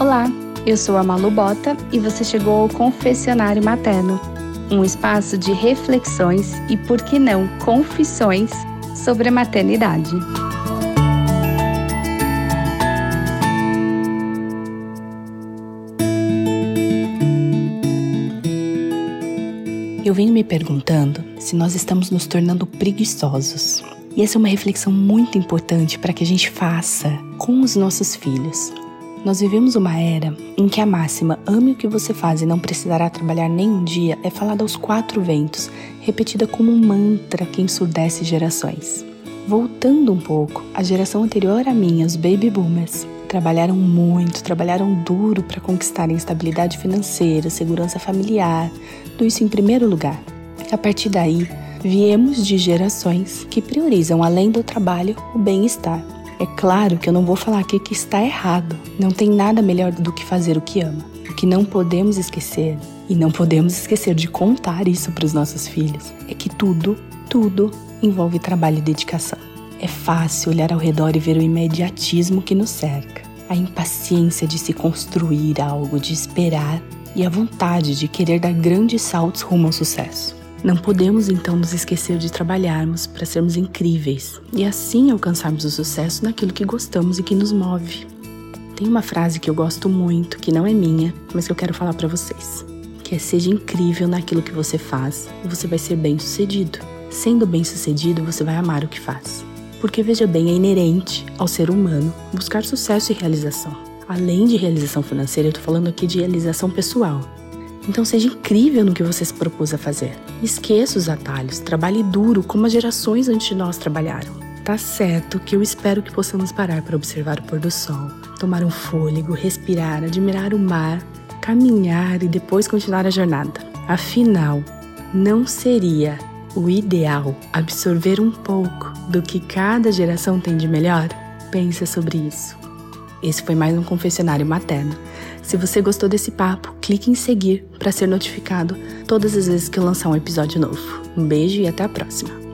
Olá, eu sou a Malu Bota e você chegou ao Confessionário Materno, um espaço de reflexões e, por que não, confissões sobre a maternidade. Eu venho me perguntando se nós estamos nos tornando preguiçosos. E essa é uma reflexão muito importante para que a gente faça com os nossos filhos. Nós vivemos uma era em que a máxima ame o que você faz e não precisará trabalhar nem um dia é falada aos quatro ventos, repetida como um mantra que ensurdece gerações. Voltando um pouco, a geração anterior à minha, os baby boomers, trabalharam muito, trabalharam duro para conquistarem estabilidade financeira, segurança familiar, tudo isso em primeiro lugar. A partir daí, viemos de gerações que priorizam, além do trabalho, o bem-estar é claro que eu não vou falar aqui que está errado. Não tem nada melhor do que fazer o que ama. O que não podemos esquecer, e não podemos esquecer de contar isso para os nossos filhos, é que tudo, tudo envolve trabalho e dedicação. É fácil olhar ao redor e ver o imediatismo que nos cerca, a impaciência de se construir algo, de esperar e a vontade de querer dar grandes saltos rumo ao sucesso. Não podemos então nos esquecer de trabalharmos para sermos incríveis e assim alcançarmos o sucesso naquilo que gostamos e que nos move. Tem uma frase que eu gosto muito, que não é minha, mas que eu quero falar para vocês, que é seja incrível naquilo que você faz e você vai ser bem-sucedido. Sendo bem-sucedido, você vai amar o que faz. Porque veja bem, é inerente ao ser humano buscar sucesso e realização. Além de realização financeira, eu tô falando aqui de realização pessoal. Então seja incrível no que você se propôs a fazer. Esqueça os atalhos, trabalhe duro como as gerações antes de nós trabalharam. Tá certo que eu espero que possamos parar para observar o pôr do sol, tomar um fôlego, respirar, admirar o mar, caminhar e depois continuar a jornada. Afinal, não seria o ideal absorver um pouco do que cada geração tem de melhor? Pensa sobre isso. Esse foi mais um confessionário materno. Se você gostou desse papo, clique em seguir para ser notificado todas as vezes que eu lançar um episódio novo. Um beijo e até a próxima!